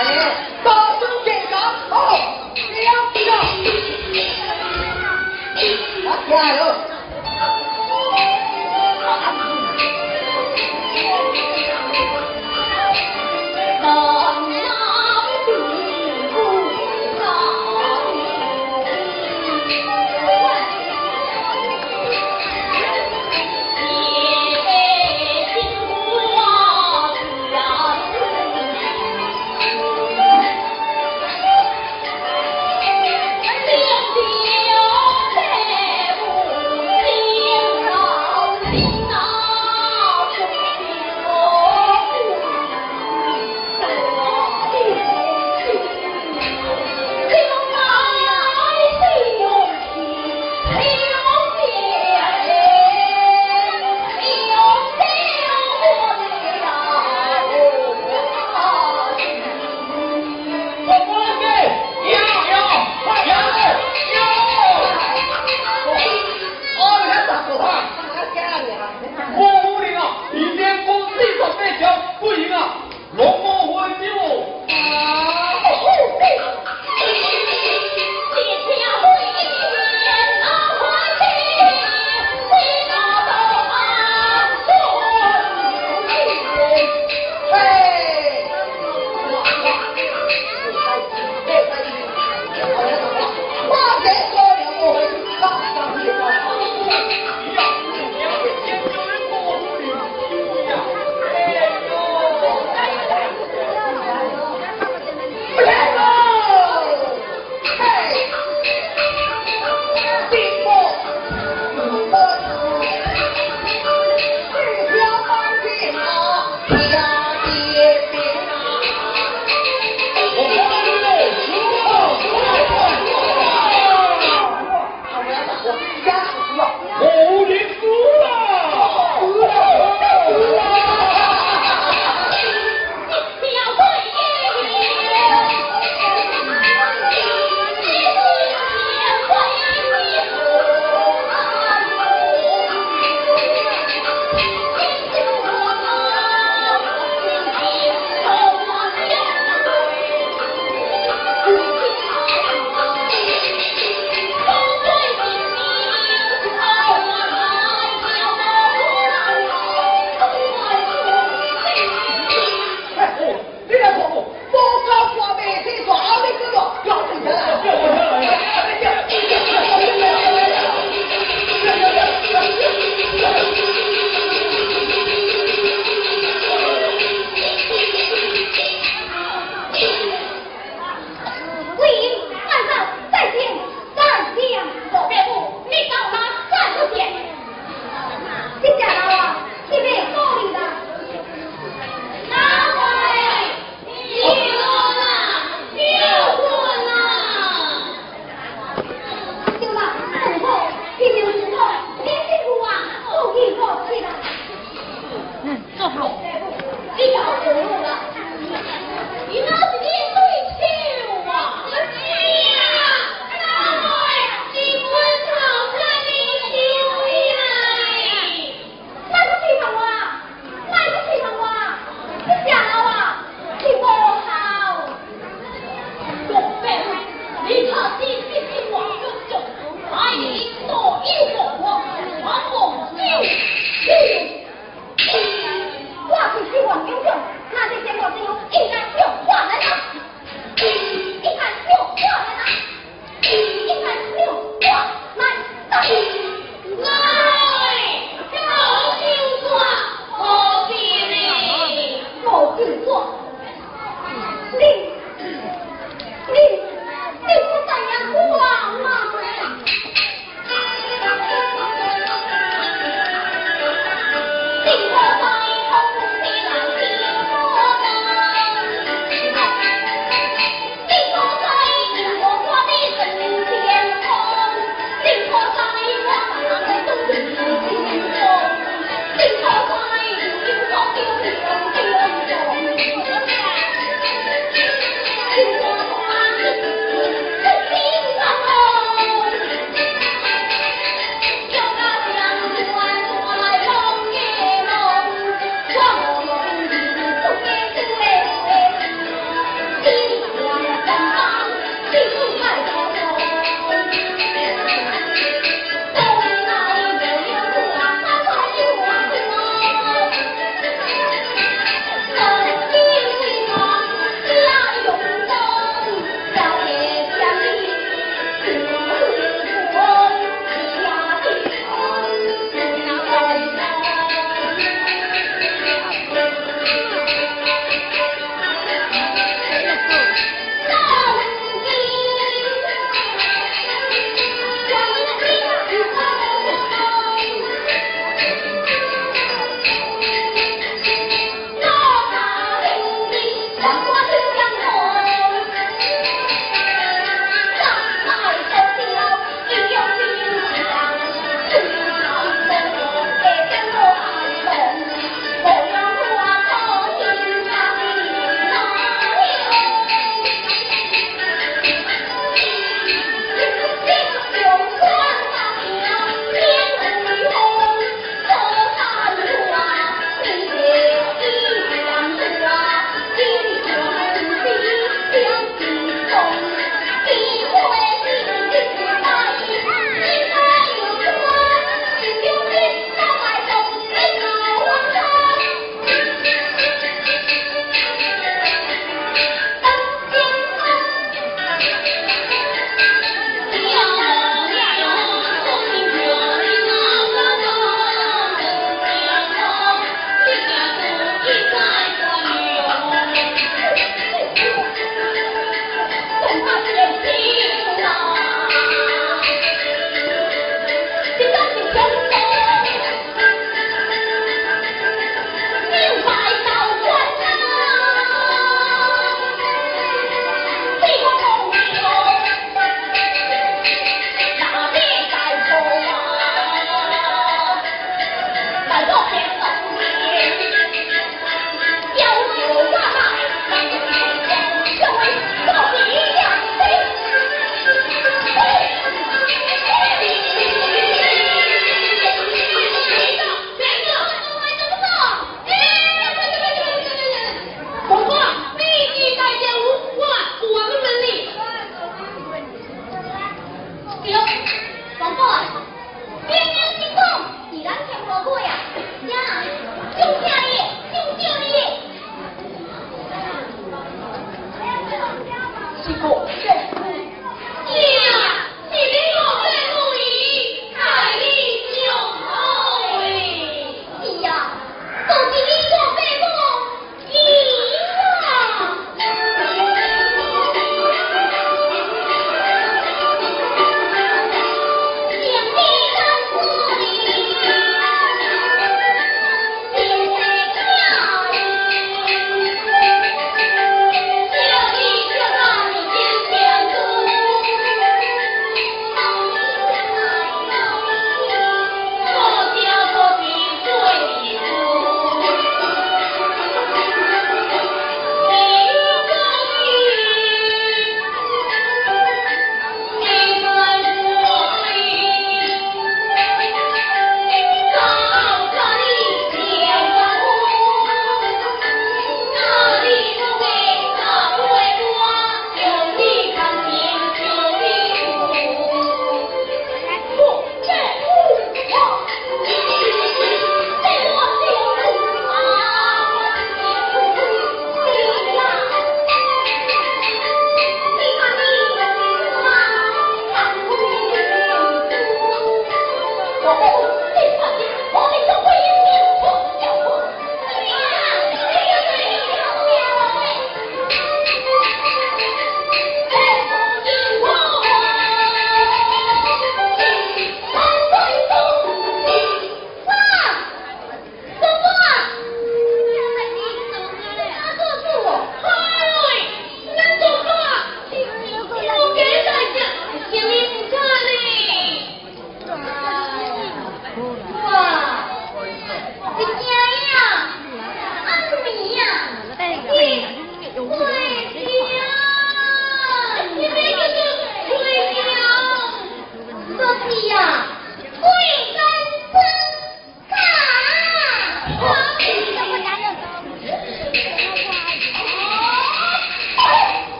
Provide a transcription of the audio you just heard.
Amen.